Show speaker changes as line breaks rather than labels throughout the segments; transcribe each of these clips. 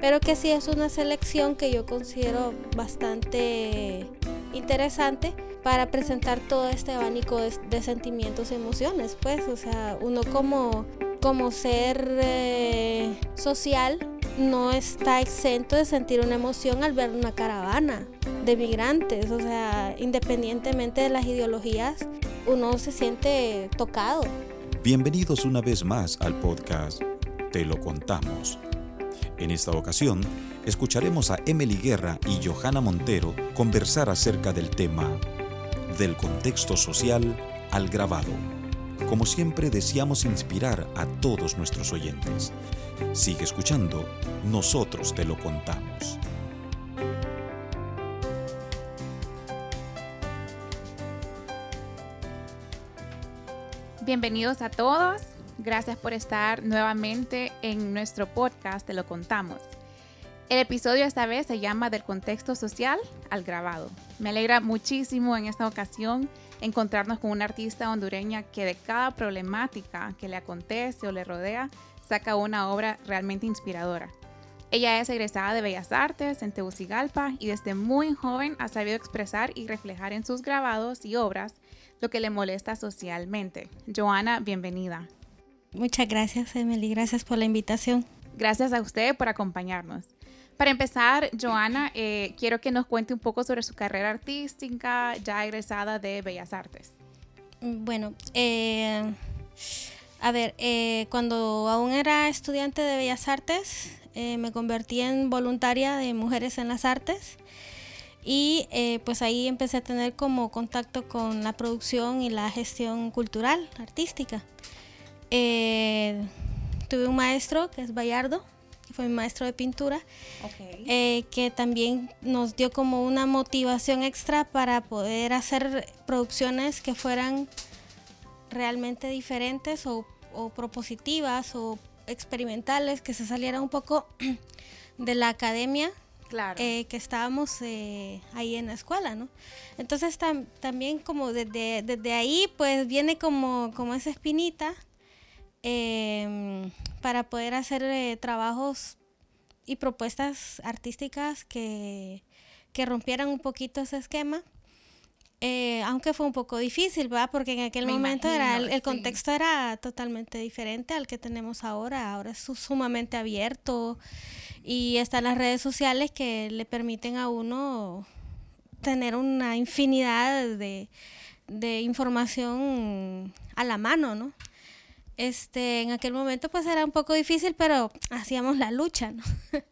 pero que sí es una selección que yo considero bastante interesante para presentar todo este abanico de, sentimientos y emociones, pues, o sea, uno como, como ser eh, social no está exento de sentir una emoción al ver una caravana de migrantes, o sea, independientemente de las ideologías, uno se siente tocado.
Bienvenidos una vez más al podcast Te lo contamos. En esta ocasión, escucharemos a Emily Guerra y Johanna Montero conversar acerca del tema del contexto social al grabado. Como siempre deseamos inspirar a todos nuestros oyentes. Sigue escuchando, nosotros te lo contamos.
Bienvenidos a todos. Gracias por estar nuevamente en nuestro podcast Te lo contamos. El episodio esta vez se llama Del contexto social al grabado. Me alegra muchísimo en esta ocasión encontrarnos con una artista hondureña que de cada problemática que le acontece o le rodea saca una obra realmente inspiradora. Ella es egresada de Bellas Artes en Tegucigalpa y desde muy joven ha sabido expresar y reflejar en sus grabados y obras lo que le molesta socialmente. Joana, bienvenida.
Muchas gracias, Emily. Gracias por la invitación.
Gracias a usted por acompañarnos. Para empezar, Joana, eh, quiero que nos cuente un poco sobre su carrera artística ya egresada de Bellas Artes.
Bueno, eh, a ver, eh, cuando aún era estudiante de Bellas Artes, me convertí en voluntaria de Mujeres en las Artes y pues ahí empecé a tener como contacto con la producción y la gestión cultural, artística. Tuve un maestro que es Bayardo, fue mi maestro de pintura, eh, que también nos dio como una motivación extra para poder hacer producciones que fueran realmente diferentes o, propositivas o experimentales, que se salieran un poco de la academia eh, que estábamos eh, ahí en la escuela, ¿no? Entonces también como desde, desde ahí pues viene como, como esa espinita Em, para poder hacer eh, trabajos y propuestas artísticas que, rompieran un poquito ese esquema. Eh, aunque fue un poco difícil, ¿verdad? Porque en aquel momento era el, contexto era totalmente diferente al que tenemos ahora. Ahora es sumamente abierto y están las redes sociales que le permiten a uno tener una infinidad de, de información a la mano, ¿no? Este, en aquel momento pues era un poco difícil, pero hacíamos la lucha, ¿no?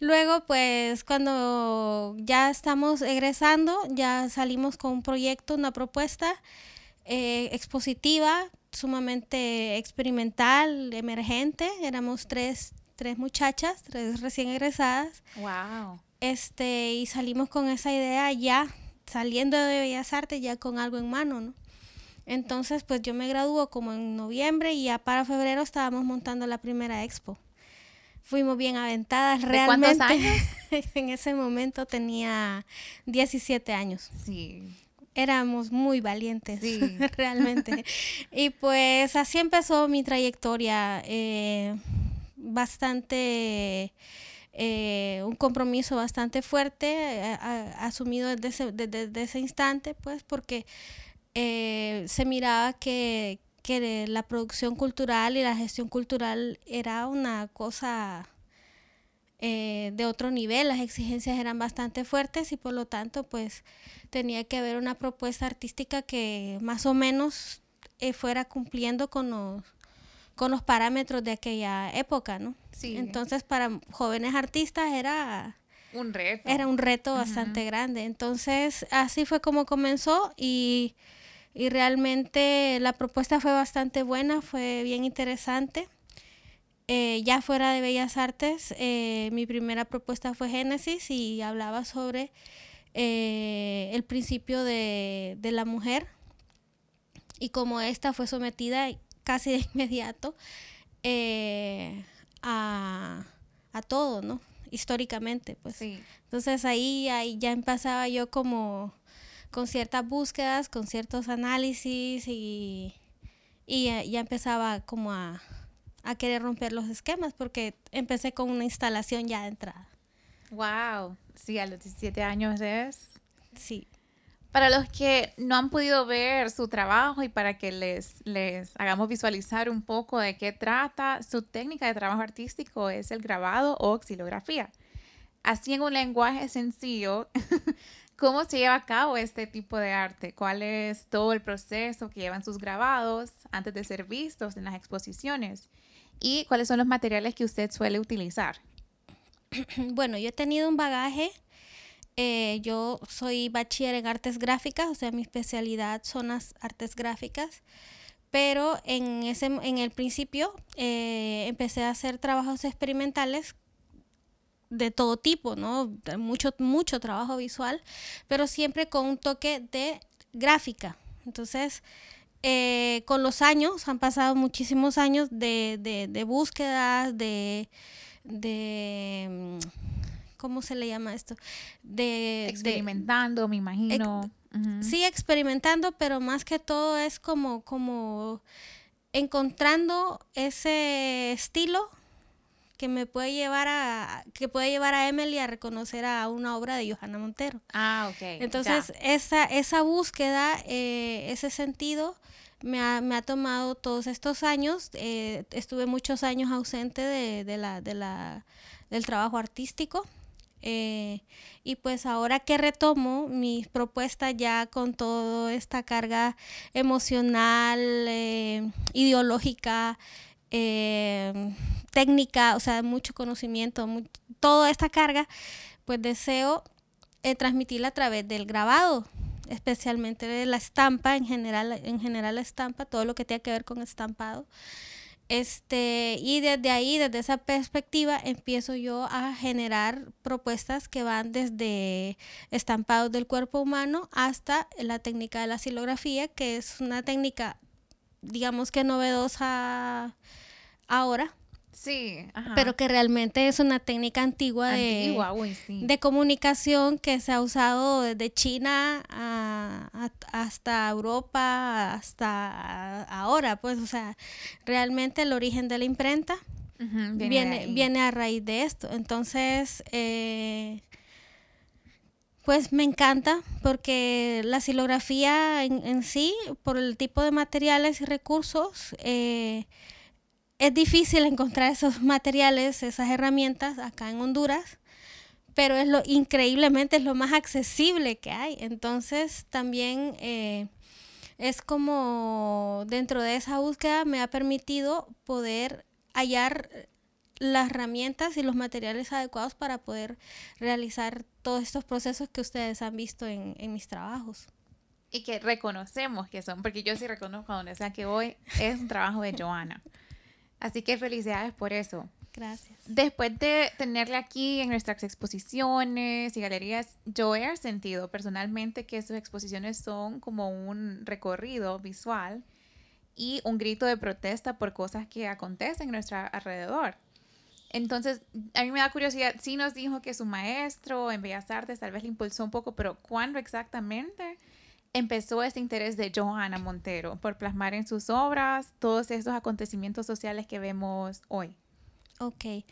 Luego pues cuando ya estamos egresando, ya salimos con un proyecto, una propuesta eh, expositiva, sumamente experimental, emergente, éramos tres, tres muchachas, tres recién egresadas.
Wow.
Este, y salimos con esa idea ya, saliendo de Bellas Artes, ya con algo en mano, ¿no? Entonces, pues yo me graduó como en noviembre y ya para febrero estábamos montando la primera expo. Fuimos bien aventadas realmente.
¿Cuántos años?
en ese momento tenía 17 años.
Sí.
Éramos muy valientes, realmente. y pues así empezó mi trayectoria. Eh, bastante... Eh, un compromiso bastante fuerte eh, asumido desde desde ese instante, pues porque eh, se miraba que, la producción cultural y la gestión cultural era una cosa eh, de otro nivel, las exigencias eran bastante fuertes y por lo tanto pues tenía que haber una propuesta artística que más o menos eh, fuera cumpliendo con los, con los parámetros de aquella época, ¿no? Entonces para jóvenes artistas era...
Un reto.
Era un reto bastante grande. Entonces así fue como comenzó y y realmente la propuesta fue bastante buena, fue bien interesante. Eh, ya fuera de Bellas Artes, eh, mi primera propuesta fue Génesis y hablaba sobre eh, el principio de, la mujer y cómo esta fue sometida casi de inmediato a, todo, ¿no? Históricamente, pues. Entonces ahí, ahí ya empezaba yo como con ciertas búsquedas, con ciertos análisis y, y ya, empezaba como a, a querer romper los esquemas porque empecé con una instalación ya de entrada.
Wow, sí, a los 17 años es.
Sí.
Para los que no han podido ver su trabajo y para que les, les hagamos visualizar un poco de qué trata, su técnica de trabajo artístico es el grabado o xilografía. Así en un lenguaje sencillo, ¿cómo se lleva a cabo este tipo de arte? ¿Cuál es todo el proceso que llevan sus grabados antes de ser vistos en las exposiciones? ¿Y cuáles son los materiales que usted suele utilizar?
Bueno, yo he tenido un bagaje eh, yo soy bachiller en artes gráficas, o sea, mi especialidad son las artes gráficas, pero en, ese, en el principio eh, empecé a hacer trabajos experimentales de todo tipo, ¿no? Mucho, mucho trabajo visual, pero siempre con un toque de gráfica. Entonces, eh, con los años, han pasado muchísimos años de, de, de búsquedas, de, de mm, ¿cómo se le llama esto?
De, experimentando, me imagino.
Sí, experimentando, pero más que todo es como, como encontrando ese estilo que me puede llevar a que puede llevar a Emily a reconocer a una obra de Johanna Montero.
Ah, ok.
Entonces esa esa búsqueda, eh, ese sentido me ha, me ha, tomado todos estos años. Eh, estuve muchos años ausente de, de, la, de la, del trabajo artístico. Eh, y pues ahora que retomo mis propuestas ya con toda esta carga emocional, eh, ideológica, eh, técnica, o sea, mucho conocimiento, toda esta carga, pues deseo transmitirla a través del grabado, especialmente de la estampa, en general, en general la estampa, todo lo que tenga que ver con estampado. Este, y desde ahí, desde esa perspectiva, empiezo yo a generar propuestas que van desde estampados del cuerpo humano hasta la técnica de la silografía, que es una técnica, digamos que novedosa ahora,
Sí,
pero que realmente es una técnica antigua, de, de, comunicación que se ha usado desde China hasta Europa, hasta ahora, pues, o sea, realmente el origen de la imprenta viene, viene, a raíz de esto. Entonces, eh, pues me encanta porque la silografía en, en, sí, por el tipo de materiales y recursos, eh, es difícil encontrar esos materiales, esas herramientas acá en Honduras, pero es lo increíblemente es lo más accesible que hay. Entonces también eh, es como dentro de esa búsqueda me ha permitido poder hallar las herramientas y los materiales adecuados para poder realizar todos estos procesos que ustedes han visto en, en mis trabajos.
Y que reconocemos que son, porque yo sí reconozco a donde sea que voy, es un trabajo de Joana. Así que felicidades por eso.
Gracias.
Después de tenerle aquí en nuestras exposiciones y galerías, yo he sentido personalmente que sus exposiciones son como un recorrido visual y un grito de protesta por cosas que acontecen en nuestro alrededor. Entonces, a mí me da curiosidad, sí nos dijo que su maestro en Bellas Artes tal vez le impulsó un poco, pero ¿cuándo exactamente? Empezó ese interés de Johanna Montero por plasmar en sus obras todos esos acontecimientos sociales que vemos hoy.
Ok.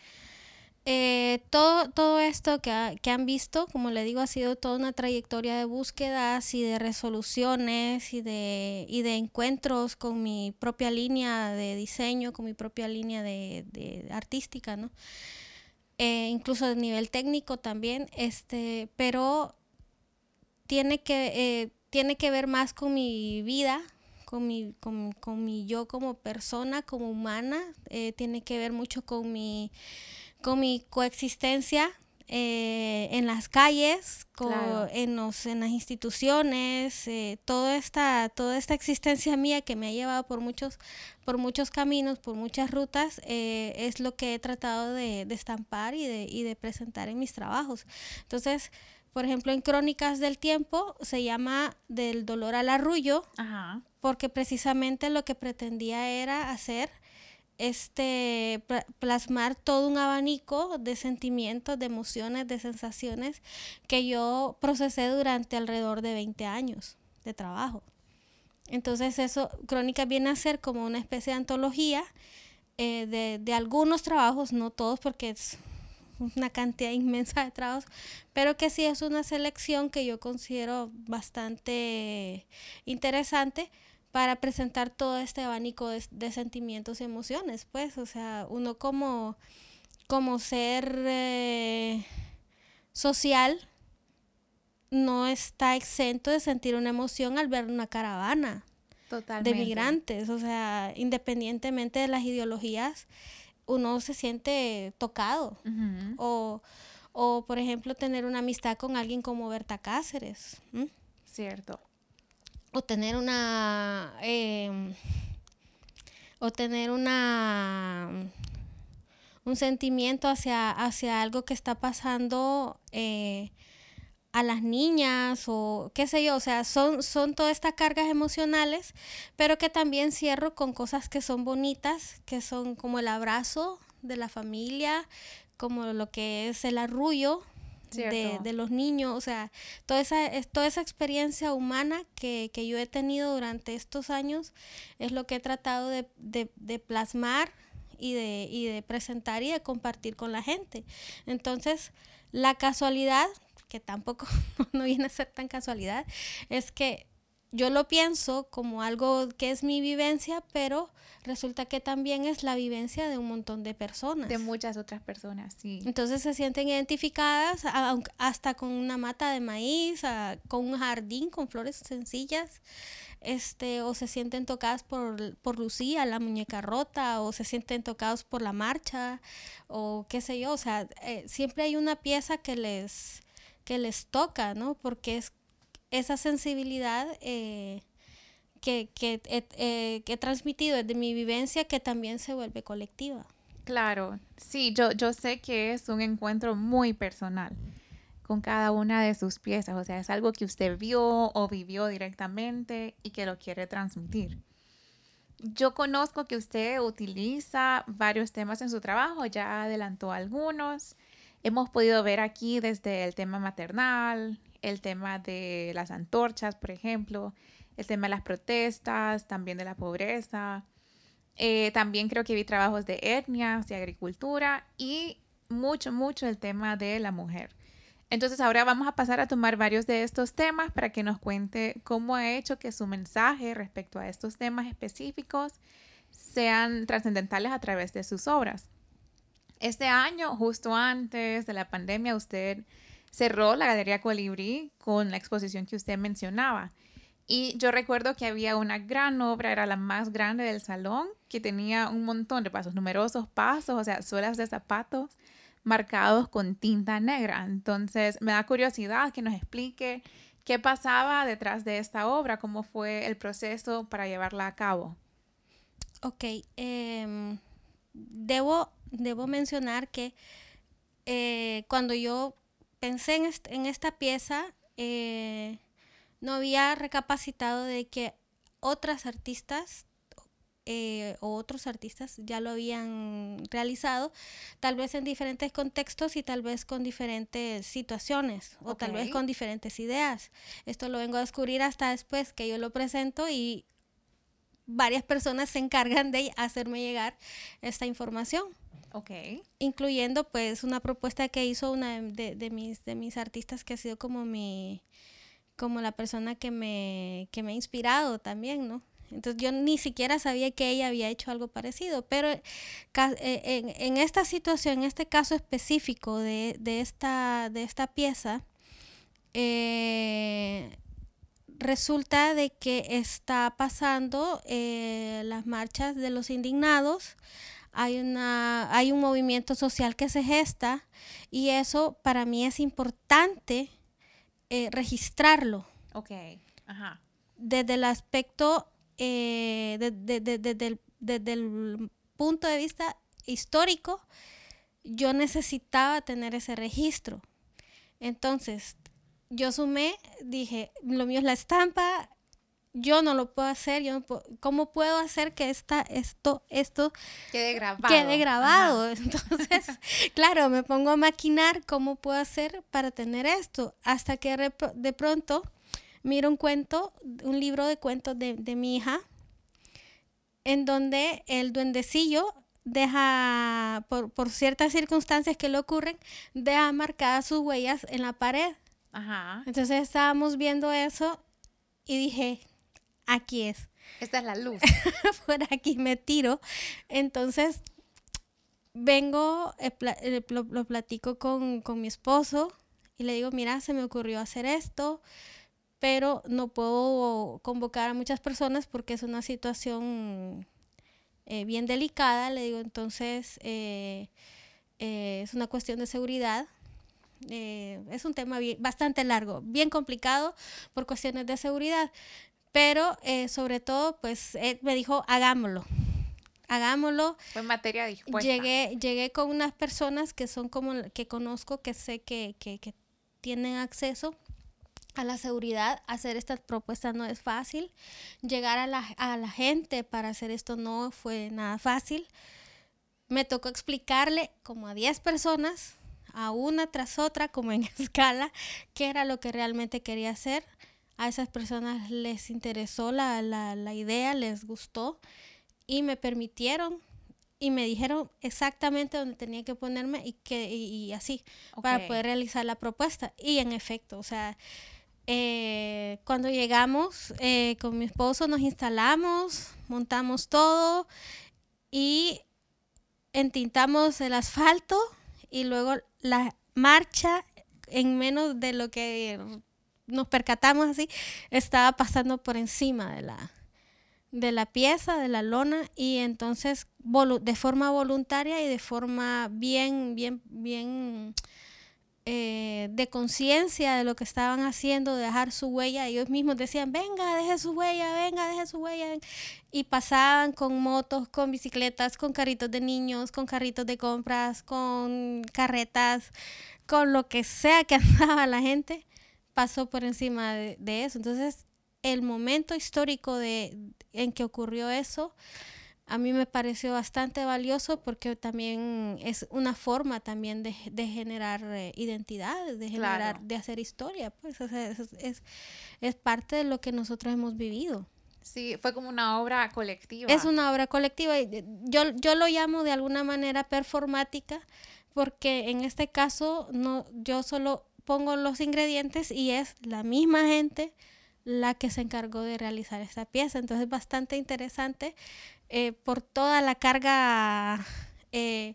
Eh, todo, todo esto que, que, han visto, como le digo, ha sido toda una trayectoria de búsquedas y de resoluciones y de, y de encuentros con mi propia línea de diseño, con mi propia línea de, de artística, ¿no? Eh, incluso a nivel técnico también, este, pero tiene que, eh, tiene que ver más con mi vida, con mi, con, mi yo como persona, como humana, eh, tiene que ver mucho con mi, con mi coexistencia eh, en las calles, en, los, en las instituciones, eh, toda, esta, toda esta existencia mía que me ha llevado por muchos, por muchos caminos, por muchas rutas, es lo que he tratado de, de estampar y de, y de presentar en mis trabajos. Entonces, por ejemplo, en Crónicas del Tiempo se llama Del dolor al arrullo, porque precisamente lo que pretendía era hacer este plasmar todo un abanico de sentimientos, de emociones, de sensaciones que yo procesé durante alrededor de 20 años de trabajo. Entonces eso, Crónicas viene a ser como una especie de antología eh, de, de, algunos trabajos, no todos porque es una cantidad inmensa de trabajos, pero que sí es una selección que yo considero bastante interesante para presentar todo este abanico de, sentimientos y emociones, pues, o sea, uno como, como ser eh, social no está exento de sentir una emoción al ver una caravana de migrantes, o sea, independientemente de las ideologías, uno se siente tocado. o, o, por ejemplo, tener una amistad con alguien como Berta Cáceres.
Cierto.
O tener una... Em, o tener una un sentimiento hacia, hacia algo que está pasando eh, a las niñas o qué sé yo, o sea, son, son todas estas cargas emocionales, pero que también cierro con cosas que son bonitas, que son como el abrazo de la familia, como lo que es el arrullo de, de, los niños, o sea, toda esa, toda esa experiencia humana que, que, yo he tenido durante estos años es lo que he tratado de, de, de plasmar y de, y de presentar y de compartir con la gente. Entonces, la casualidad que tampoco no viene a ser tan casualidad, es que yo lo pienso como algo que es mi vivencia, pero resulta que también es la vivencia de un montón de personas.
De muchas otras personas, sí.
Entonces se sienten identificadas hasta con una mata de maíz, con un jardín con flores sencillas, este, o se sienten tocadas por, por Lucía, la muñeca rota, o se sienten tocados por la marcha, o qué sé yo, o sea, eh, siempre hay una pieza que les que les toca, ¿no? Porque es esa sensibilidad eh, que, que, eh, que, he transmitido desde mi vivencia que también se vuelve colectiva.
Claro, sí, yo, yo sé que es un encuentro muy personal con cada una de sus piezas, o sea, es algo que usted vio o vivió directamente y que lo quiere transmitir. Yo conozco que usted utiliza varios temas en su trabajo, ya adelantó algunos. Hemos podido ver aquí desde el tema maternal, el tema de las antorchas, por ejemplo, el tema de las protestas, también de la pobreza. Eh, también creo que vi trabajos de etnias, de agricultura y mucho, mucho el tema de la mujer. Entonces ahora vamos a pasar a tomar varios de estos temas para que nos cuente cómo ha hecho que su mensaje respecto a estos temas específicos sean trascendentales a través de sus obras. Este año, justo antes de la pandemia, usted cerró la Galería Colibrí con la exposición que usted mencionaba. Y yo recuerdo que había una gran obra, era la más grande del salón, que tenía un montón de pasos, numerosos pasos, o sea, suelas de zapatos marcados con tinta negra. Entonces, me da curiosidad que nos explique qué pasaba detrás de esta obra, cómo fue el proceso para llevarla a cabo.
Ok, em, debo debo mencionar que eh, cuando yo pensé en, esta pieza, eh, no había recapacitado de que otras artistas eh, o otros artistas ya lo habían realizado, tal vez en diferentes contextos y tal vez con diferentes situaciones o tal vez con diferentes ideas. Esto lo vengo a descubrir hasta después que yo lo presento y varias personas se encargan de hacerme llegar esta información.
Ok.
Incluyendo pues una propuesta que hizo una de, de, mis, de mis artistas que ha sido como mi, como la persona que me, que me ha inspirado también, ¿no? Entonces yo ni siquiera sabía que ella había hecho algo parecido, pero eh, en, en esta situación, en este caso específico de, de, esta, de esta pieza, eh, resulta de que está pasando eh, las marchas de los indignados hay, una, hay un movimiento social que se gesta y eso para mí es importante eh, registrarlo.
Ok, ajá.
Desde el aspecto, eh, desde el punto de vista histórico, yo necesitaba tener ese registro. Entonces, yo sumé, dije, lo mío es la estampa, yo no lo puedo hacer, yo ¿cómo puedo hacer que esta, esto, esto
quede grabado?
Quede grabado. Entonces, claro, me pongo a maquinar cómo puedo hacer para tener esto, hasta que de pronto miro un cuento, un libro de cuentos de, de mi hija, en donde el duendecillo deja, por, por ciertas circunstancias que le ocurren, deja marcadas sus huellas en la pared. Ajá. Entonces estábamos viendo eso y dije, aquí es.
Esta es la luz.
por aquí me tiro. Entonces vengo, eh, eh, lo, platico con, con mi esposo y le digo, mira, se me ocurrió hacer esto pero no puedo convocar a muchas personas porque es una situación eh, bien delicada, le digo, entonces eh, eh, es una cuestión de seguridad. es un tema bastante largo, bien complicado por cuestiones de seguridad, pero sobre todo, pues me dijo, hagámoslo, hagámoslo.
Fue materia dispuesta.
Llegué, llegué con unas personas que son como que conozco, que sé que, que, que tienen acceso a la seguridad, hacer estas propuestas no es fácil. Llegar a la, a la gente para hacer esto no fue nada fácil. Me tocó explicarle como a 10 personas, a una tras otra, como en escala, qué era lo que realmente quería hacer. A esas personas les interesó la, la, la idea, les gustó y me permitieron y me dijeron exactamente dónde tenía que ponerme y que y, así para poder realizar la propuesta. Y en efecto o sea eh, cuando llegamos eh, con mi esposo nos instalamos, montamos todo y entintamos el asfalto y luego la marcha en menos de lo que nos percatamos así estaba pasando por encima de la de la pieza, de la lona y entonces de forma voluntaria y de forma bien bien bien eh, de conciencia de lo que estaban haciendo, de dejar su huella. Ellos mismos decían, venga, deje su huella, venga, deje su huella. Y pasaban con motos, con bicicletas, con carritos de niños, con carritos de compras, con carretas, con lo que sea que andaba la gente, pasó por encima de, de eso. Entonces, el momento histórico de, en que ocurrió eso, a mí me pareció bastante valioso porque también es una forma también de, generar eh, identidad, de generar, de hacer historia, pues es, es, parte de lo que nosotros hemos vivido.
Sí, fue como una obra colectiva.
Es una obra colectiva y yo, yo lo llamo de alguna manera performática porque en este caso no, yo solo pongo los ingredientes y es la misma gente la que se encargó de realizar esta pieza. Entonces es bastante interesante eh, por toda la carga eh,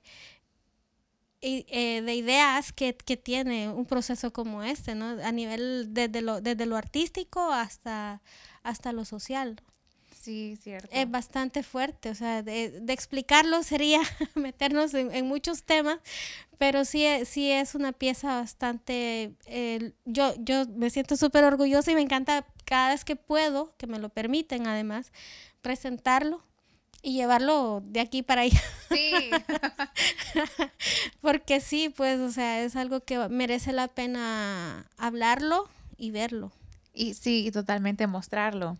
eh, de ideas que, tiene un proceso como este, ¿no? A nivel desde lo, desde lo artístico hasta, hasta lo social.
Sí, cierto.
Es bastante fuerte, o sea, de, explicarlo sería meternos en, muchos temas, pero sí, sí es una pieza bastante, yo, yo me siento súper orgullosa y me encanta cada vez que puedo, que me lo permiten además, presentarlo y llevarlo de aquí para allá. Sí. Porque sí, pues, o sea, es algo que merece la pena hablarlo y verlo.
Y sí, totalmente mostrarlo.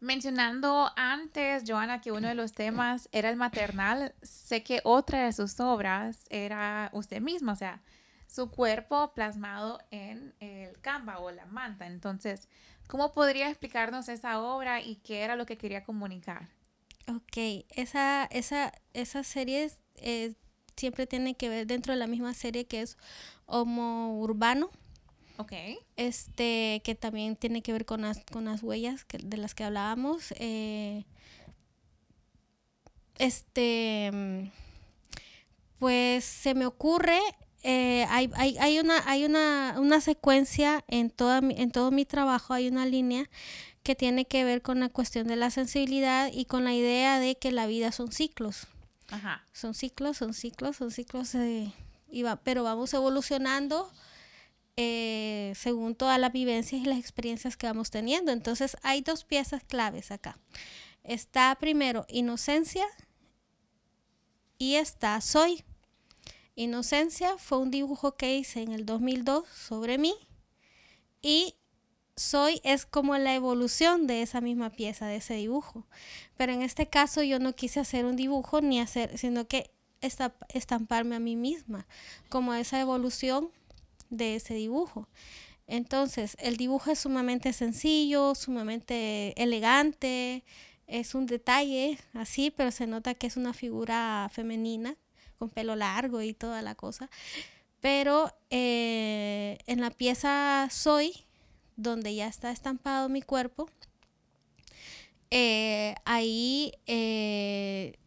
Mencionando antes, Joana, que uno de los temas era el maternal, sé que otra de sus obras era usted misma, o sea, su cuerpo plasmado en el Canva o la manta. Entonces, ¿cómo podría explicarnos esa obra y qué era lo que quería comunicar?
Ok, esa, esa, esa serie siempre tiene que ver dentro de la misma serie que es Homo Urbano.
Ok.
Este, que también tiene que ver con las, con las huellas de las que hablábamos. Eh, este, pues se me ocurre eh, hay, hay, hay, una, hay una, una secuencia en, toda en todo mi trabajo, hay una línea que tiene que ver con la cuestión de la sensibilidad y con la idea de que la vida son ciclos. Ajá. Son ciclos, son ciclos, son ciclos, eh, pero vamos evolucionando eh, según todas las vivencias y las experiencias que vamos teniendo. Entonces hay dos piezas claves acá. Está primero inocencia y está soy. Inocencia fue un dibujo que hice en el 2002 sobre mí y soy es como la evolución de esa misma pieza, de ese dibujo. Pero en este caso yo no quise hacer un dibujo ni hacer, sino que estamparme a mí misma, como esa evolución de ese dibujo. Entonces, el dibujo es sumamente sencillo, sumamente elegante, es un detalle así, pero se nota que es una figura femenina con pelo largo y toda la cosa. Pero eh, en la pieza Soy, donde ya está estampado mi cuerpo, eh, ahí eh,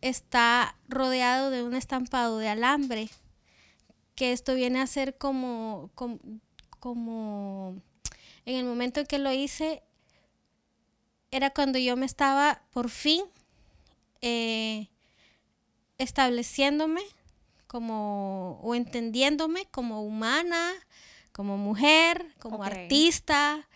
está rodeado de un estampado de alambre, que esto viene a ser como, como, en el momento en que lo hice, era cuando yo me estaba por fin estableciéndome como o entendiéndome como humana, como mujer, como artista,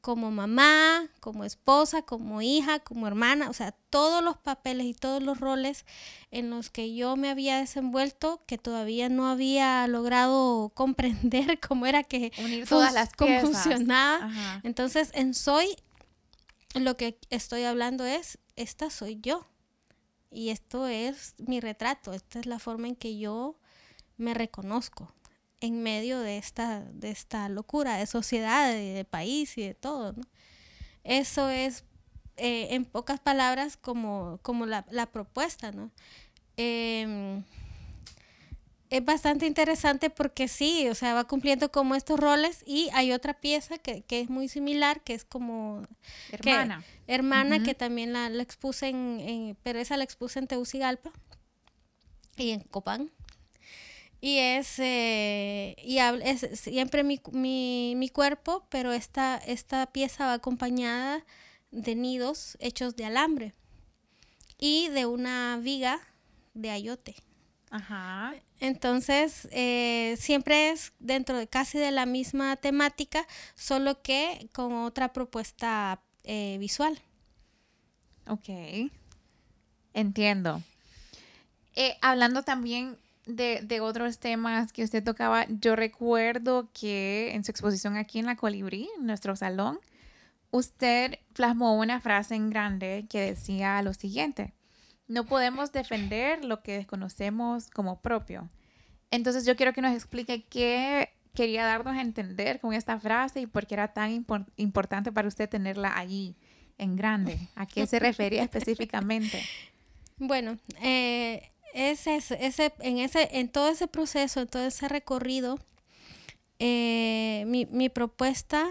como mamá, como esposa, como hija, como hermana, o sea, todos los papeles y todos los roles en los que yo me había desenvuelto que todavía no había logrado comprender cómo era que
Unir todas las cómo
funcionaba. Entonces, en Soy lo que estoy hablando es esta soy yo. Y esto es mi retrato, esta es la forma en que yo me reconozco en medio de esta, de esta locura de sociedad, de, país y de todo. Eso es, eh, en pocas palabras, como, como la, propuesta. ¿no? Em, es bastante interesante porque sí, o sea, va cumpliendo como estos roles y hay otra pieza que, es muy similar, que es como...
Hermana.
hermana, que también la, expuse en, pero esa la expuse en Tegucigalpa y en Copán. Y es, eh, y es siempre mi, mi, mi, cuerpo, pero esta, esta pieza va acompañada de nidos hechos de alambre y de una viga de ayote.
Ajá.
Entonces, eh, siempre es dentro de casi de la misma temática, solo que con otra propuesta eh, visual.
Ok. Entiendo. Eh, hablando también de, de, otros temas que usted tocaba, yo recuerdo que en su exposición aquí en la Colibrí, en nuestro salón, usted plasmó una frase en grande que decía lo siguiente no podemos defender lo que desconocemos como propio. Entonces yo quiero que nos explique qué quería darnos a entender con esta frase y por qué era tan importante para usted tenerla allí en grande. ¿A qué se refería específicamente?
Bueno, eh, ese, ese, en, ese, en todo ese proceso, en todo ese recorrido, eh, mi, mi, propuesta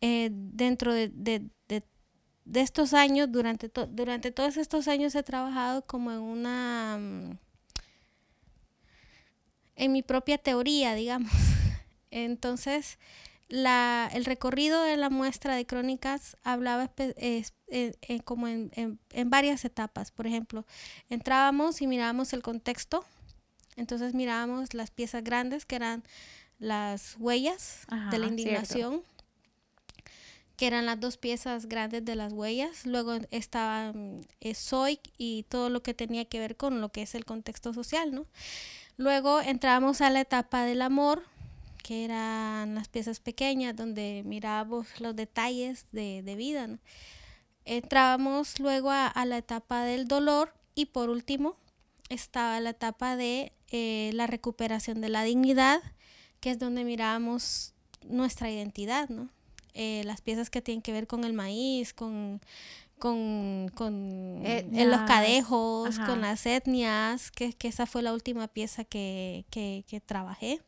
eh, dentro de, de estos años, durante, durante todos estos años he trabajado como en una, mm, en mi propia teoría, digamos. Entonces, la, el recorrido de la muestra de crónicas hablaba como en, en, varias etapas. Por ejemplo, entrábamos y mirábamos el contexto. Entonces mirábamos las piezas grandes que eran las huellas de la indignación que eran las dos piezas grandes de las huellas. Luego estaba eh, Soy y todo lo que tenía que ver con lo que es el contexto social, ¿no? Luego entramos a la etapa del amor, que eran las piezas pequeñas donde mirábamos los detalles de, vida, ¿no? Entrábamos luego a, la etapa del dolor y por último estaba la etapa de eh, la recuperación de la dignidad, que es donde mirábamos nuestra identidad, ¿no? Eh, las piezas que tienen que ver con el maíz, con, con, con en los cadejos, con las etnias, que, que, esa fue la última pieza que, que, que trabajé.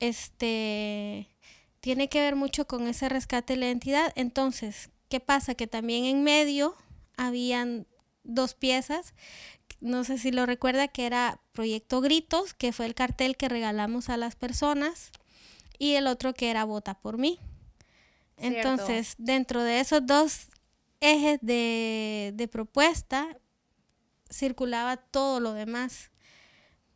Este tiene que ver mucho con ese rescate de la identidad. Entonces, ¿qué pasa? Que también en medio habían dos piezas. No sé si lo recuerda, que era Proyecto Gritos, que fue el cartel que regalamos a las personas, y el otro que era Vota por mí. Entonces, dentro de esos dos ejes de, propuesta, circulaba todo lo demás,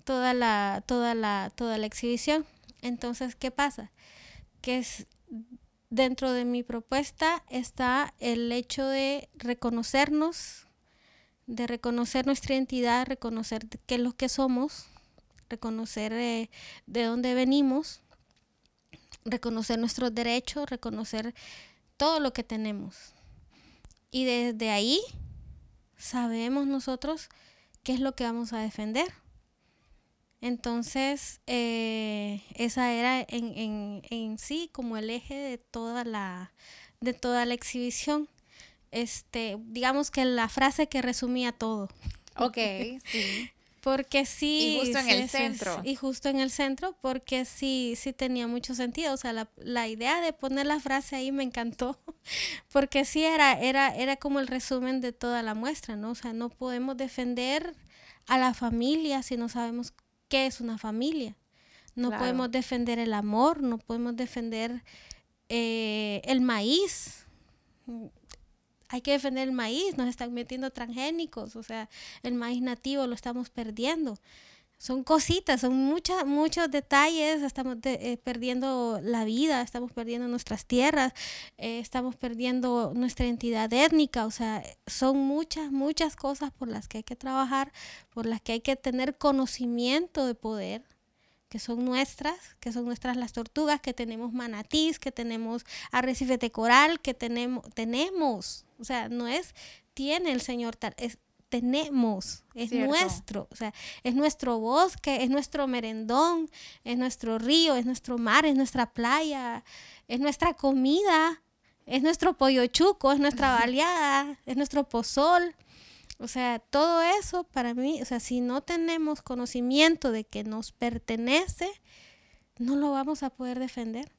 toda la, toda la, toda la exhibición. Entonces, ¿qué pasa? Que es, dentro de mi propuesta está el hecho de reconocernos, de reconocer nuestra identidad, reconocer qué es lo que somos, reconocer eh, de dónde venimos reconocer nuestros derechos, reconocer todo lo que tenemos. Y desde ahí sabemos nosotros qué es lo que vamos a defender. Entonces, eh, esa era en, en, sí como el eje de toda la, de toda la exhibición. este, digamos que la frase que resumía todo.
Ok, sí.
Porque sí.
Y justo en el centro.
y justo en el centro, porque sí, sí tenía mucho sentido. O sea, la, la, idea de poner la frase ahí me encantó. Porque sí era, era, era como el resumen de toda la muestra, ¿no? O sea, no podemos defender a la familia si no sabemos qué es una familia. No podemos defender el amor, no podemos defender eh, el maíz hay que defender el maíz, nos están metiendo transgénicos, o sea, el maíz nativo lo estamos perdiendo. Son cositas, son muchas, muchos detalles, estamos eh, perdiendo la vida, estamos perdiendo nuestras tierras, eh, estamos perdiendo nuestra identidad étnica, o sea, son muchas, muchas cosas por las que hay que trabajar, por las que hay que tener conocimiento de poder, que son nuestras, que son nuestras las tortugas, que tenemos manatís, que tenemos arrecifes de coral, que tenemos, tenemos, o sea, no es tiene el Señor es tenemos, es nuestro, o sea, es nuestro bosque, es nuestro merendón, es nuestro río, es nuestro mar, es nuestra playa, es nuestra comida, es nuestro pollo chuco, es nuestra baleada, es nuestro pozol. O sea, todo eso para mí, o sea, si no tenemos conocimiento de que nos pertenece, no lo vamos a poder defender.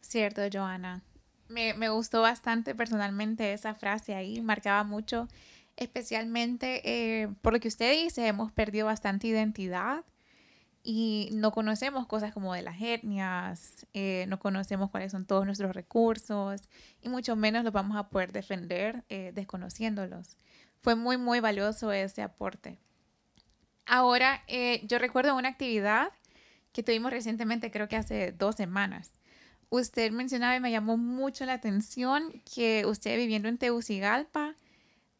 Cierto, Joana. Me, me gustó bastante personalmente esa frase ahí, marcaba mucho, especialmente eh, por lo que usted dice, hemos perdido bastante identidad y no conocemos cosas como de las etnias, eh, no conocemos cuáles son todos nuestros recursos y mucho menos los vamos a poder defender eh, desconociéndolos fue muy, muy valioso ese aporte. Ahora, yo recuerdo una actividad que tuvimos recientemente, creo que hace dos semanas. Usted mencionaba y me llamó mucho la atención que usted viviendo en Tegucigalpa,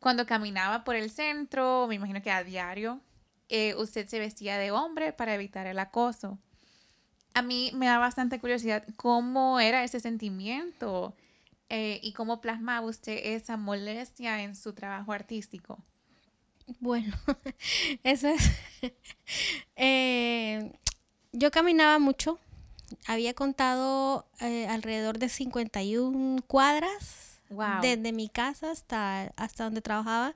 cuando caminaba por el centro, me imagino que a diario, eh, usted se vestía de hombre para evitar el acoso. A mí me da bastante curiosidad cómo era ese sentimiento eh, y cómo plasmaba usted esa molestia en su trabajo artístico.
Bueno, eso es. Eh, yo caminaba mucho. Había contado alrededor de 51 cuadras desde mi casa hasta, hasta donde trabajaba,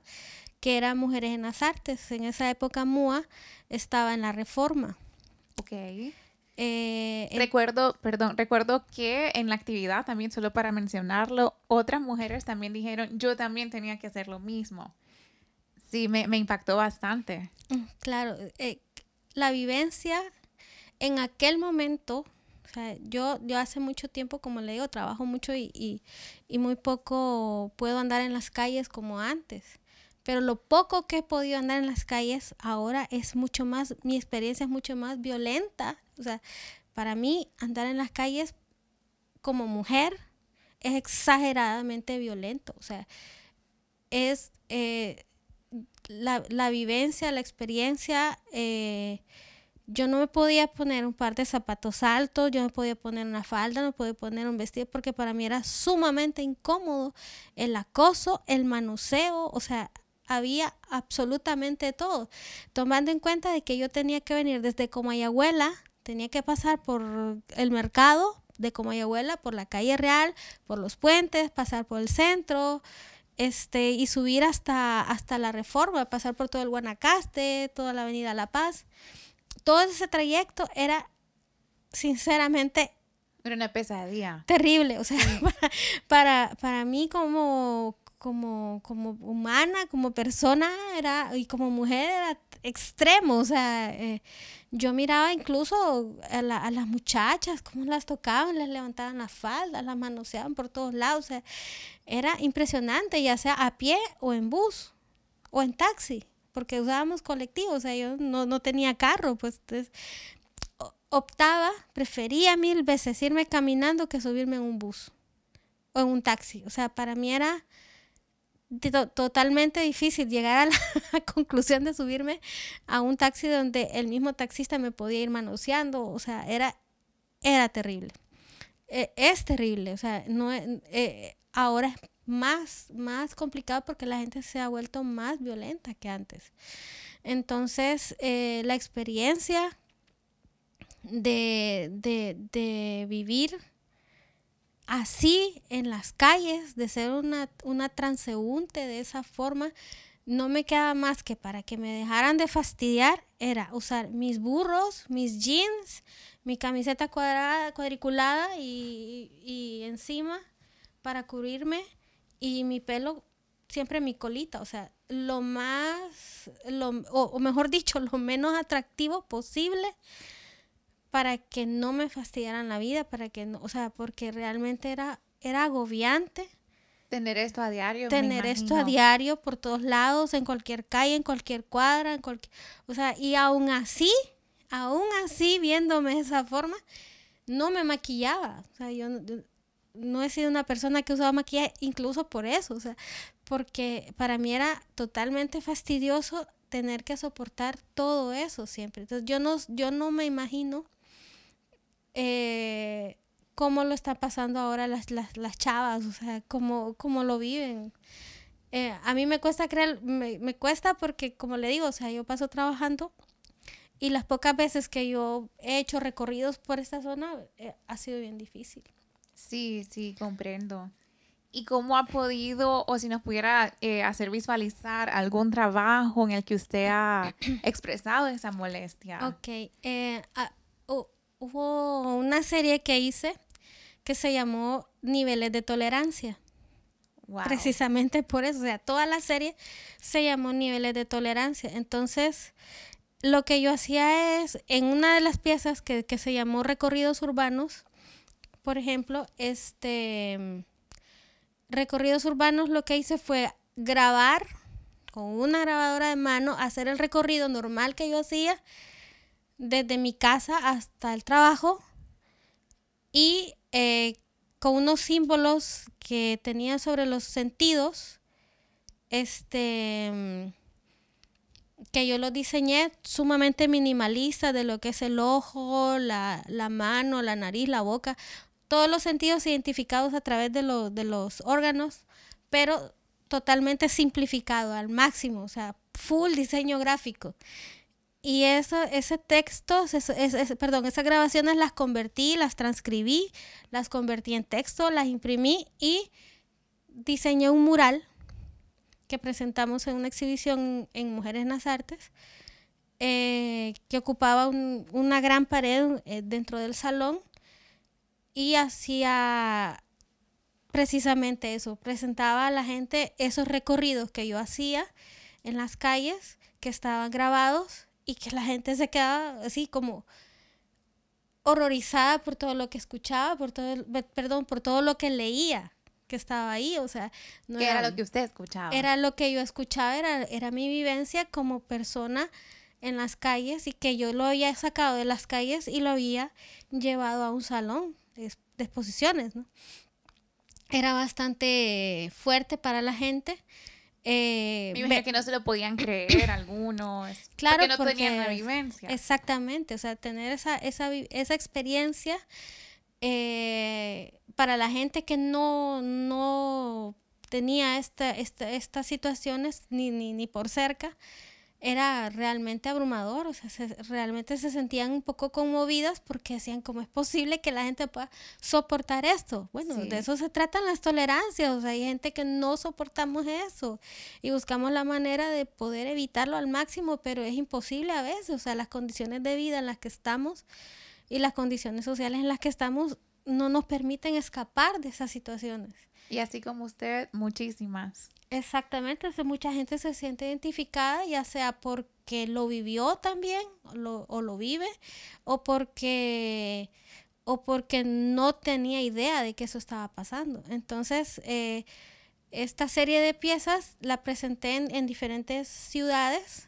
que eran Mujeres en las Artes. En esa época MUA estaba en la reforma.
Ok. Eh, recuerdo, perdón, recuerdo que en la actividad también, solo para mencionarlo, otras mujeres también dijeron, yo también tenía que hacer lo mismo. Sí, me, impactó bastante.
Mm, claro, eh, la vivencia en aquel momento, o sea, yo, yo hace mucho tiempo, como le digo, trabajo mucho y, y muy poco puedo andar en las calles como antes pero lo poco que he podido andar en las calles ahora es mucho más, mi experiencia es mucho más violenta o sea, para mí andar en las calles como mujer es exageradamente violento. O sea, es eh, la, vivencia, la experiencia. Eh, yo no me podía poner un par de zapatos altos, yo no podía poner una falda, no podía poner un vestido porque para mí era sumamente incómodo el acoso, el manoseo, o sea, había absolutamente todo, tomando en cuenta de que yo tenía que venir desde Comayagüela tenía que pasar por el mercado de Comayagüela, por la calle Real, por los puentes, pasar por el centro, este, y subir hasta, hasta la Reforma, pasar por todo el Guanacaste, toda la Avenida La Paz. Todo ese trayecto era, sinceramente,
era una pesadilla.
Terrible, o sea, para, para, mí como, como, como humana, como persona era, y como mujer era extremo, o sea, eh, yo miraba incluso a, las muchachas, cómo las tocaban, les levantaban la falda, las manoseaban por todos lados, o sea, era impresionante, ya sea a pie o en bus o en taxi, porque usábamos colectivos, o sea, yo no, no tenía carro, pues entonces, optaba, prefería mil veces irme caminando que subirme en un bus o en un taxi, o sea, para mí era totalmente difícil llegar a la conclusión de subirme a un taxi donde el mismo taxista me podía ir manoseando, o sea, era, era terrible. E, es terrible, o sea, no, eh, ahora más, más complicado porque la gente se ha vuelto más violenta que antes. Entonces, eh, la experiencia de, de, de vivir así en las calles, de ser una, una transeúnte de esa forma, no me quedaba más que para que me dejaran de fastidiar, era usar mis burros, mis jeans, mi camiseta cuadrada, cuadriculada y, y encima para cubrirme y mi pelo siempre mi colita, o sea, lo más, lo, o, mejor dicho, lo menos atractivo posible para que no me fastidiaran la vida, para que no, o sea, porque realmente era, era agobiante.
Tener esto a diario.
Tener esto a diario por todos lados, en cualquier calle, en cualquier cuadra, en cualquier, o sea, y aún así, aún así, viéndome de esa forma, no me maquillaba. O sea, yo, no he sido una persona que usaba maquillaje incluso por eso, o sea, porque para mí era totalmente fastidioso tener que soportar todo eso siempre. Entonces yo no, yo no me imagino eh, cómo lo están pasando ahora las, las, las chavas, o sea, cómo, cómo lo viven. Eh, a mí me cuesta creer, me, me, cuesta porque, como le digo, o sea, yo paso trabajando y las pocas veces que yo he hecho recorridos por esta zona eh, ha sido bien difícil.
Sí, sí, comprendo. ¿Y cómo ha podido, o si nos pudiera eh, hacer visualizar algún trabajo en el que usted ha expresado esa molestia?
Ok. Eh, ah, hubo una serie que hice que se llamó Niveles de Tolerancia. Precisamente por eso, o sea, toda la serie se llamó Niveles de Tolerancia. Entonces, lo que yo hacía es, en una de las piezas que, que se llamó Recorridos Urbanos, por ejemplo, este recorridos urbanos lo que hice fue grabar con una grabadora de mano, hacer el recorrido normal que yo hacía desde mi casa hasta el trabajo y eh, con unos símbolos que tenía sobre los sentidos, este que yo los diseñé sumamente minimalista de lo que es el ojo, la, la mano, la nariz, la boca todos los sentidos identificados a través de, de los órganos, pero totalmente simplificado al máximo, o sea, full diseño gráfico. Y eso, ese texto, perdón, esas grabaciones las convertí, las transcribí, las convertí en texto, las imprimí y diseñé un mural que presentamos en una exhibición en Mujeres en las Artes, eh, que ocupaba una gran pared eh, dentro del salón y hacía precisamente eso, presentaba a la gente esos recorridos que yo hacía en las calles que estaban grabados y que la gente se quedaba así como horrorizada por todo lo que escuchaba, por todo, perdón, por todo lo que leía que estaba ahí, o sea,
no era, lo que usted escuchaba.
Era lo que yo escuchaba, era, era mi vivencia como persona en las calles y que yo lo había sacado de las calles y lo había llevado a un salón de, exposiciones, ¿no? Era bastante fuerte para la gente.
Eh, que no se lo podían creer algunos. Claro, porque no tenían la vivencia.
Exactamente, o sea, tener esa, esa, esa experiencia eh, para la gente que no, no tenía esta, esta, estas situaciones ni, ni, ni por cerca, era realmente abrumador, o sea, realmente se sentían un poco conmovidas porque decían, ¿cómo es posible que la gente pueda soportar esto? Bueno, de eso se tratan las tolerancias, o sea, hay gente que no soportamos eso y buscamos la manera de poder evitarlo al máximo, pero es imposible a veces, o sea, las condiciones de vida en las que estamos y las condiciones sociales en las que estamos no nos permiten escapar de esas situaciones.
Y así como usted, muchísimas.
Exactamente, mucha gente se siente identificada, ya sea porque lo vivió también o lo vive, o porque, o porque no tenía idea de que eso estaba pasando. Entonces, eh, esta serie de piezas la presenté en, diferentes ciudades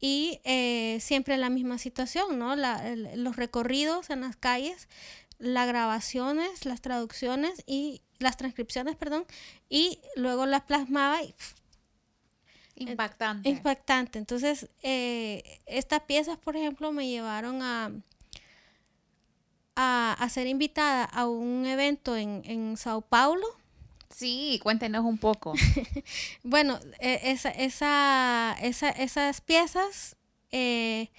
y eh, siempre la misma situación, ¿no? los recorridos en las calles, las grabaciones, las traducciones y las transcripciones, perdón, y luego las plasmaba y
impactante.
impactante. Entonces, eh, estas piezas, por ejemplo, me llevaron a, a, ser invitada a un evento en, en Sao Paulo.
Sí, cuéntenos un poco.
bueno, e, esa, esa, esa, esas piezas eh,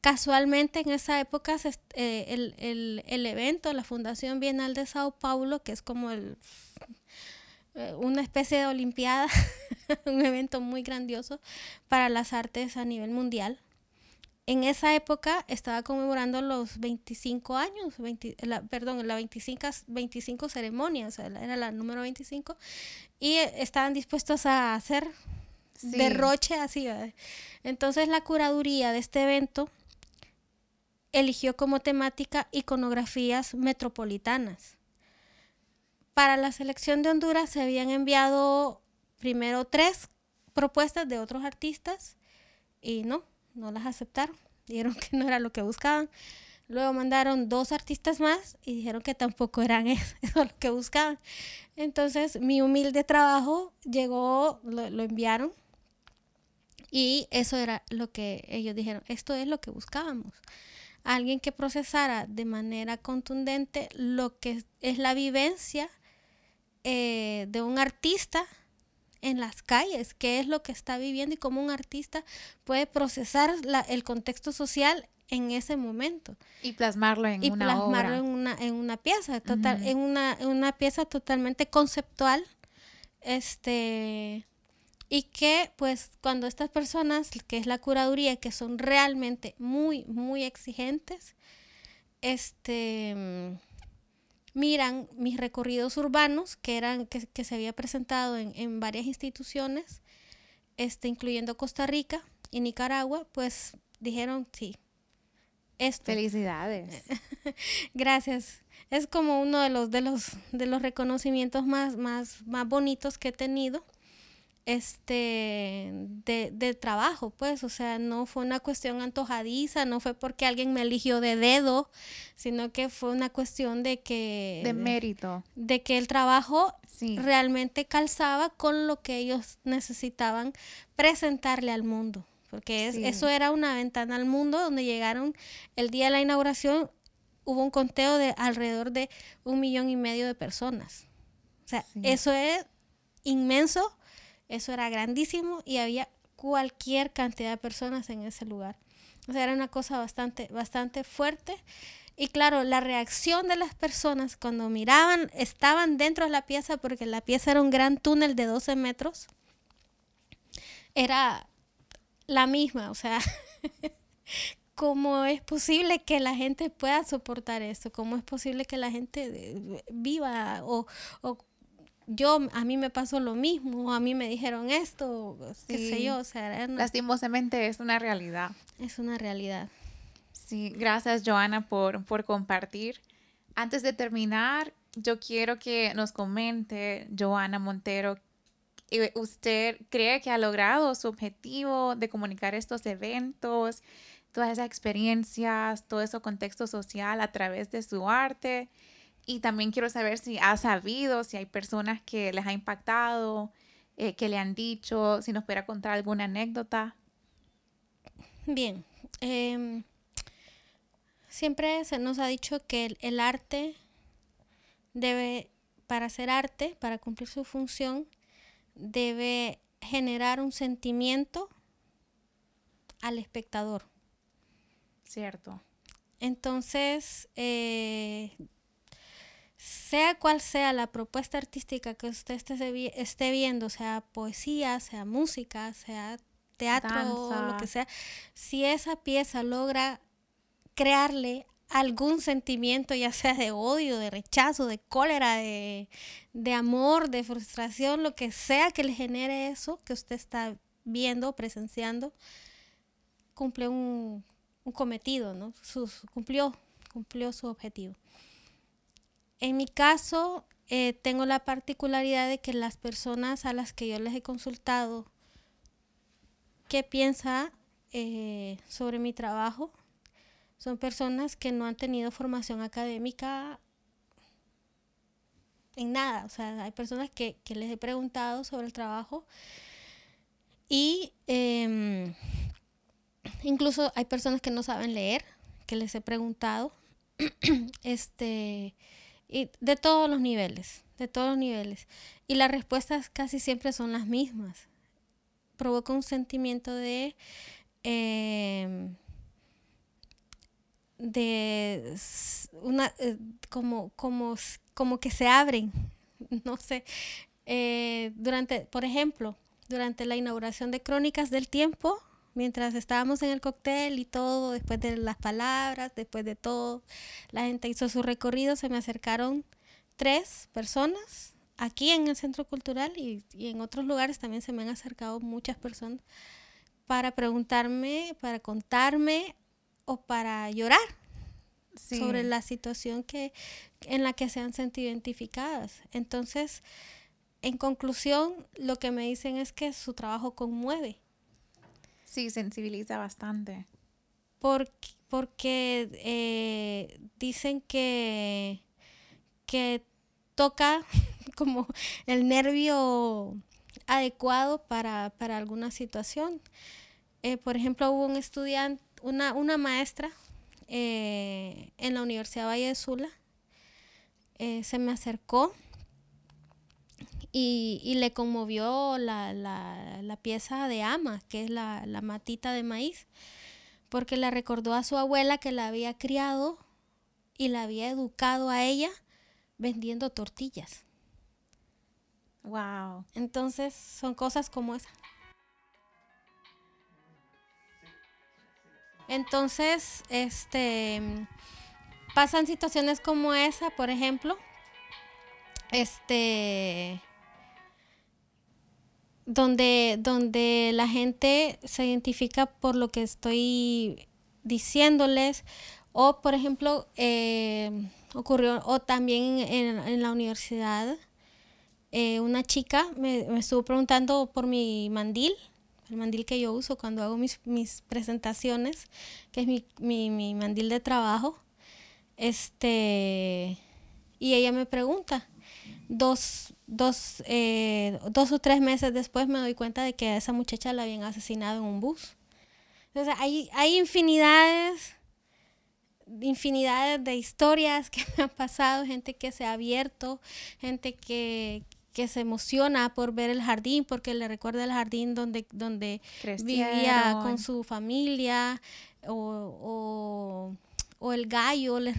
Casualmente en esa época eh, el, evento, la Fundación Bienal de Sao Paulo, que es como el, eh, una especie de Olimpiada, un evento muy grandioso para las artes a nivel mundial. En esa época estaba conmemorando los 25 años, perdón, la 25, 25 ceremonias, era la número 25, y estaban dispuestos a hacer derroche así. Entonces la curaduría de este evento eligió como temática iconografías metropolitanas. Para la selección de Honduras se habían enviado primero tres propuestas de otros artistas y no, no las aceptaron. Dijeron que no era lo que buscaban. Luego mandaron dos artistas más y dijeron que tampoco eran eso, lo que buscaban. Entonces mi humilde trabajo llegó, lo enviaron y eso era lo que ellos dijeron, esto es lo que buscábamos alguien que procesara de manera contundente lo que es la vivencia eh, de un artista en las calles, qué es lo que está viviendo y cómo un artista puede procesar el contexto social en ese momento.
Y plasmarlo en y una plasmarlo
En una, en una pieza, total, en, una, en una pieza totalmente conceptual, este, y que pues cuando estas personas, que es la curaduría, que son realmente muy, muy exigentes, este, miran mis recorridos urbanos, que, eran, que, se había presentado en, varias instituciones, este, incluyendo Costa Rica y Nicaragua, pues dijeron sí. Esto.
Felicidades.
Gracias. Es como uno de los, de los, de los reconocimientos más, más, más bonitos que he tenido este de, trabajo, pues, o sea, no fue una cuestión antojadiza, no fue porque alguien me eligió de dedo, sino que fue una cuestión de que
de mérito,
de que el trabajo realmente calzaba con lo que ellos necesitaban presentarle al mundo, porque eso era una ventana al mundo donde llegaron el día de la inauguración hubo un conteo de alrededor de un millón y medio de personas, o sea, eso es inmenso eso era grandísimo y había cualquier cantidad de personas en ese lugar. O sea, era una cosa bastante, bastante fuerte. Y claro, la reacción de las personas cuando miraban, estaban dentro de la pieza, porque la pieza era un gran túnel de 12 metros, era la misma. O sea, ¿cómo es posible que la gente pueda soportar esto? ¿Cómo es posible que la gente viva o, o yo, a mí me pasó lo mismo, a mí me dijeron esto, qué sé yo, o sea,
lastimosamente es una realidad.
Es una realidad.
Sí, gracias Joana por, por compartir. Antes de terminar, yo quiero que nos comente, Joana Montero, eh, ¿usted cree que ha logrado su objetivo de comunicar estos eventos, todas esas experiencias, todo ese contexto social a través de su arte? Y también quiero saber si ha sabido, si hay personas que les ha impactado, eh, que le han dicho, si nos pudiera contar alguna anécdota.
Bien, em, siempre se nos ha dicho que el, arte debe, para hacer arte, para cumplir su función, debe generar un sentimiento al espectador.
Cierto.
Entonces, eh, sea cual sea la propuesta artística que usted esté, viendo, sea poesía, sea música, sea teatro, o lo que sea, si esa pieza logra crearle algún sentimiento, ya sea de odio, de rechazo, de cólera, de, amor, de frustración, lo que sea que le genere eso que usted está viendo, presenciando, cumple un, cometido, ¿no? cumplió, cumplió su objetivo. En mi caso, eh, tengo la particularidad de que las personas a las que yo les he consultado qué piensa eh, sobre mi trabajo son personas que no han tenido formación académica en nada. O sea, hay personas que, les he preguntado sobre el trabajo y em, incluso hay personas que no saben leer, que les he preguntado. este y de todos los niveles, de todos los niveles. Y las respuestas casi siempre son las mismas. Provoca un sentimiento de, em, de una, eh, como, como, como que se abren, no sé, eh, durante, por ejemplo, durante la inauguración de Crónicas del Tiempo, mientras estábamos en el cóctel y todo, después de las palabras, después de todo, la gente hizo su recorrido, se me acercaron tres personas aquí en el Centro Cultural y, y en otros lugares también se me han acercado muchas personas para preguntarme, para contarme o para llorar sobre la situación que, en la que se han sentido identificadas. Entonces, en conclusión, lo que me dicen es que su trabajo conmueve.
Sí, sensibiliza bastante.
Porque, porque eh, dicen que, que toca como el nervio adecuado para, para alguna situación. Eh, por ejemplo, hubo un estudiante, una, una maestra eh, en la Universidad Valle de Sula, eh, se me acercó y, le conmovió la, pieza de ama, que es la, la matita de maíz, porque le recordó a su abuela que la había criado y la había educado a ella vendiendo tortillas.
Wow.
Entonces son cosas como esas. Entonces, este, pasan situaciones como esa, por ejemplo, este, donde, donde la gente se identifica por lo que estoy diciéndoles, o por ejemplo, eh, ocurrió, o también en, la universidad, eh, una chica me, me estuvo preguntando por mi mandil, el mandil que yo uso cuando hago mis, mis presentaciones, que es mi, mi, mandil de trabajo. Este, y ella me pregunta, dos, dos, eh, dos o tres meses después me doy cuenta de que a esa muchacha la habían asesinado en un bus. Entonces hay, hay infinidades, infinidades de historias que me han pasado, gente que se ha abierto, gente que, que se emociona por ver el jardín, porque le recuerda el jardín donde, donde vivía con su familia, o, el gallo le,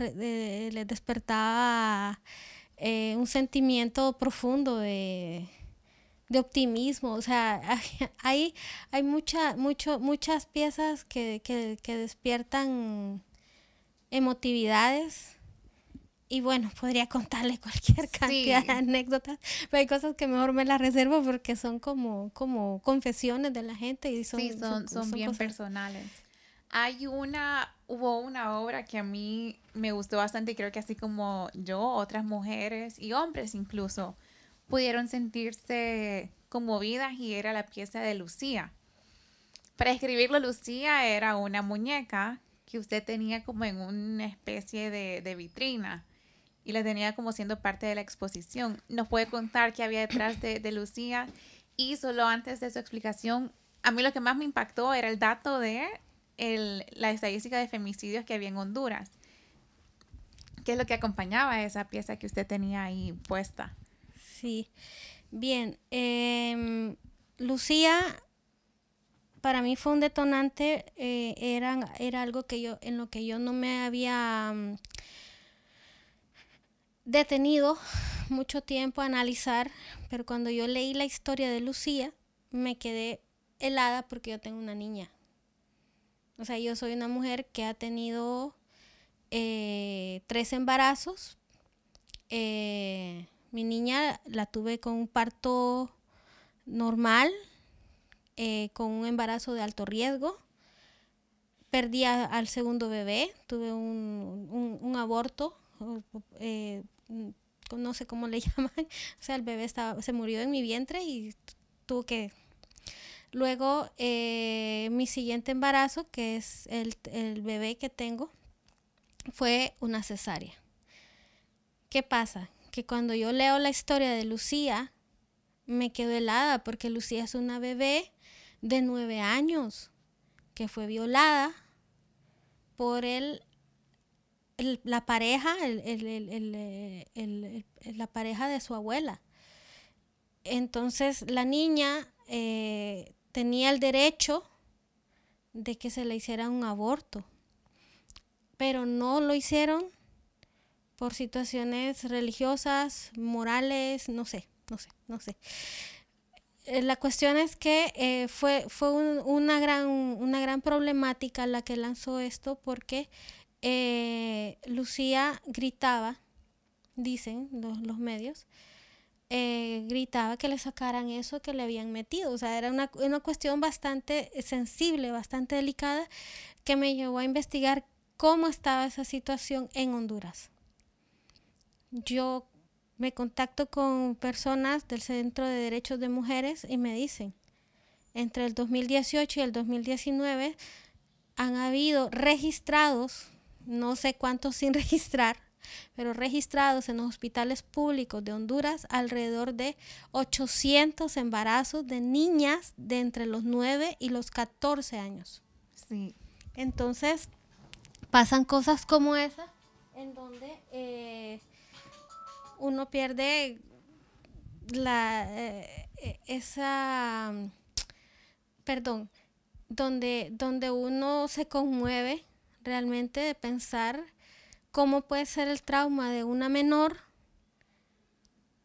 despertaba eh, un sentimiento profundo de, optimismo. O sea, hay, hay mucha, mucho, muchas piezas que, que despiertan emotividades y bueno, podría contarle cualquier cantidad de anécdotas, pero hay cosas que mejor me las reservo porque son como, como confesiones de la gente y son,
sí, son, son, bien personales. Hay una, hubo una obra que a mí me gustó bastante y creo que así como yo, otras mujeres y hombres incluso pudieron sentirse conmovidas y era la pieza de Lucía. Para escribirlo, Lucía era una muñeca que usted tenía como en una especie de, de vitrina y la tenía como siendo parte de la exposición. ¿Nos puede contar qué había detrás de, Lucía? Y solo antes de su explicación, a mí lo que más me impactó era el dato de la estadística de femicidios que había en Honduras. ¿Qué es lo que acompañaba a esa pieza que usted tenía ahí puesta?
Sí, bien. Em, Lucía, para mí fue un detonante, eh, era, era algo que yo, en lo que yo no me había mm, detenido mucho tiempo a analizar, pero cuando yo leí la historia de Lucía, me quedé helada porque yo tengo una niña. O sea, yo soy una mujer que ha tenido eh, tres embarazos. Eh, mi niña la tuve con un parto normal, eh, con un embarazo de alto riesgo. Perdí al segundo bebé, tuve un, un aborto eh, no sé cómo le llaman, o sea, el bebé estaba, se murió en mi vientre y tuvo que... Luego, eh, mi siguiente embarazo, que es el, el bebé que tengo, fue una cesárea. ¿Qué pasa? Que cuando yo leo la historia de Lucía, me quedo helada porque Lucía es una bebé de nueve años que fue violada por el la pareja, la pareja de su abuela. Entonces la niña eh, tenía el derecho de que se le hiciera un aborto. pero no lo hicieron por situaciones religiosas, morales, no sé, no sé, no sé. Eh, la cuestión es que eh, fue, fue una, gran, una gran problemática la que lanzó esto porque eh, Lucía gritaba, dicen los, medios, gritaba que le sacaran eso que le habían metido. O sea, era una, una, cuestión bastante sensible, bastante delicada, que me llevó a investigar cómo estaba esa situación en Honduras. Yo me contacto con personas del Centro de Derechos de Mujeres y me dicen, entre el 2018 y el 2019 han habido registrados, no sé cuántos sin registrar, pero registrados en los hospitales públicos de Honduras alrededor de 800 embarazos de niñas de entre los 9 y los 14 años. Sí. Entonces, pasan cosas como esa en donde eh, uno pierde la eh, eh, esa perdón donde donde uno se conmueve realmente de pensar cómo puede ser el trauma de una menor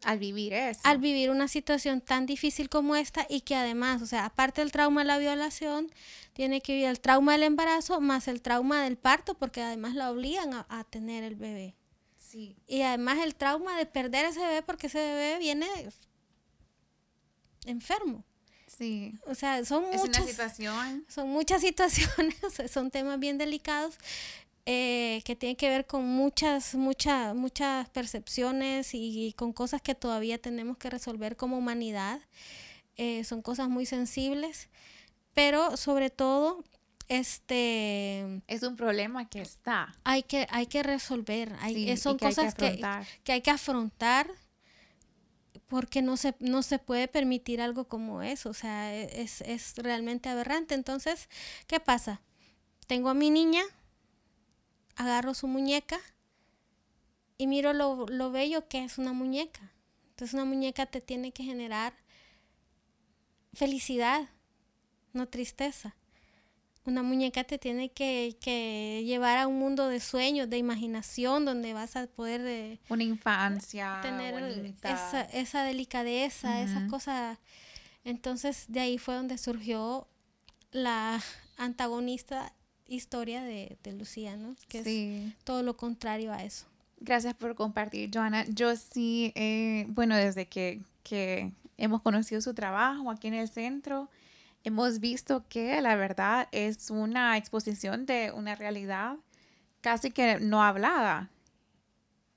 al vivir eso.
Al vivir una situación tan difícil como esta y que además, o sea, aparte del trauma de la violación, tiene que vivir el trauma del embarazo más el trauma del parto porque además la obligan a tener el bebé. Y además el trauma de perder ese bebé porque ese bebé viene enfermo. Sí. O sea, son muchas situación. Son muchas situaciones, son temas bien delicados eh, que tienen que ver con muchas, muchas, muchas percepciones y, con cosas que todavía tenemos que resolver como humanidad. Eh, son cosas muy sensibles, pero sobre todo este
es un problema que está.
hay que hay que resolver hay, son cosas que, que, hay que afrontar porque no se no se puede permitir algo como eso o sea es, es realmente aberrante. Entonces qué pasa tengo a mi niña agarro su muñeca y miro lo, lo bello que es una muñeca entonces una muñeca te tiene que generar felicidad no tristeza una muñeca te tiene que, llevar a un mundo de sueños, de imaginación, donde vas a poder...
Eh, una infancia.
Tener esa, esa, delicadeza, esas cosas. Entonces de ahí fue donde surgió la antagonista historia de, Lucía, ¿no? Que es todo lo contrario a eso.
Gracias por compartir, Joana. Yo sí, eh, bueno, desde que, que hemos conocido su trabajo aquí en el centro, hemos visto que la verdad es una exposición de una realidad casi que no hablada,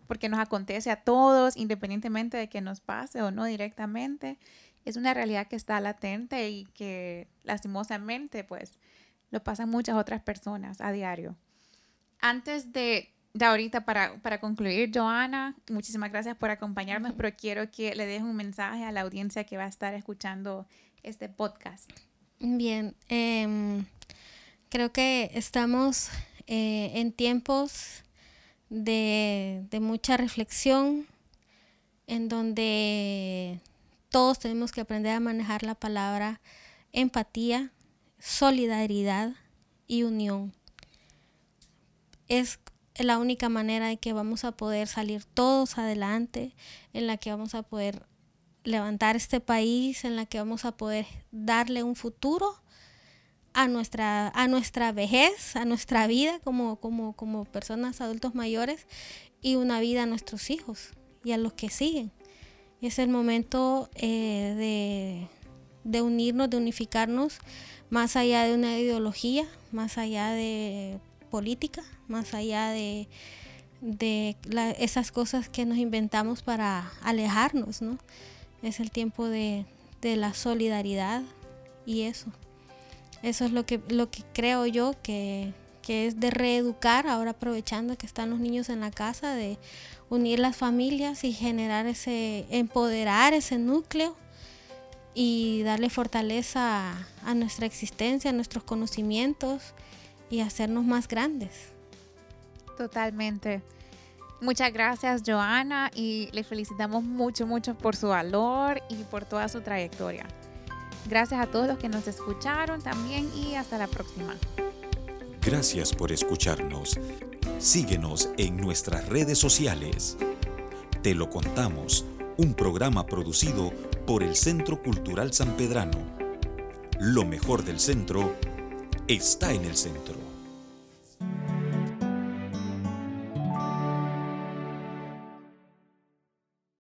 porque nos acontece a todos, independientemente de que nos pase o no directamente. Es una realidad que está latente y que lastimosamente pues lo pasan muchas otras personas a diario. Antes de, de ahorita, para, para concluir, Joana, muchísimas gracias por acompañarnos, pero quiero que le deje un mensaje a la audiencia que va a estar escuchando este podcast.
Bien, em, creo que estamos eh, en tiempos de, mucha reflexión, en donde todos tenemos que aprender a manejar la palabra empatía, solidaridad y unión. Es la única manera en que vamos a poder salir todos adelante, en la que vamos a poder levantar este país, en la que vamos a poder darle un futuro a nuestra, a nuestra vejez, a nuestra vida como, como, como personas adultos mayores y una vida a nuestros hijos y a los que siguen. Y es el momento eh, de, de unirnos, de unificarnos más allá de una ideología, más allá de política, más allá de, de esas cosas que nos inventamos para alejarnos, ¿no? es el tiempo de, la solidaridad y eso. Eso es lo que, lo que creo yo que, es de reeducar, ahora aprovechando que están los niños en la casa, de unir las familias y generar ese, empoderar ese núcleo y darle fortaleza a nuestra existencia, a nuestros conocimientos y hacernos más grandes.
Totalmente. Muchas gracias Joana y le felicitamos mucho, mucho por su valor y por toda su trayectoria. Gracias a todos los que nos escucharon también y hasta la próxima.
Gracias por escucharnos. Síguenos en nuestras redes sociales. Te lo contamos, un programa producido por el Centro Cultural San Pedrano. Lo mejor del centro está en el centro.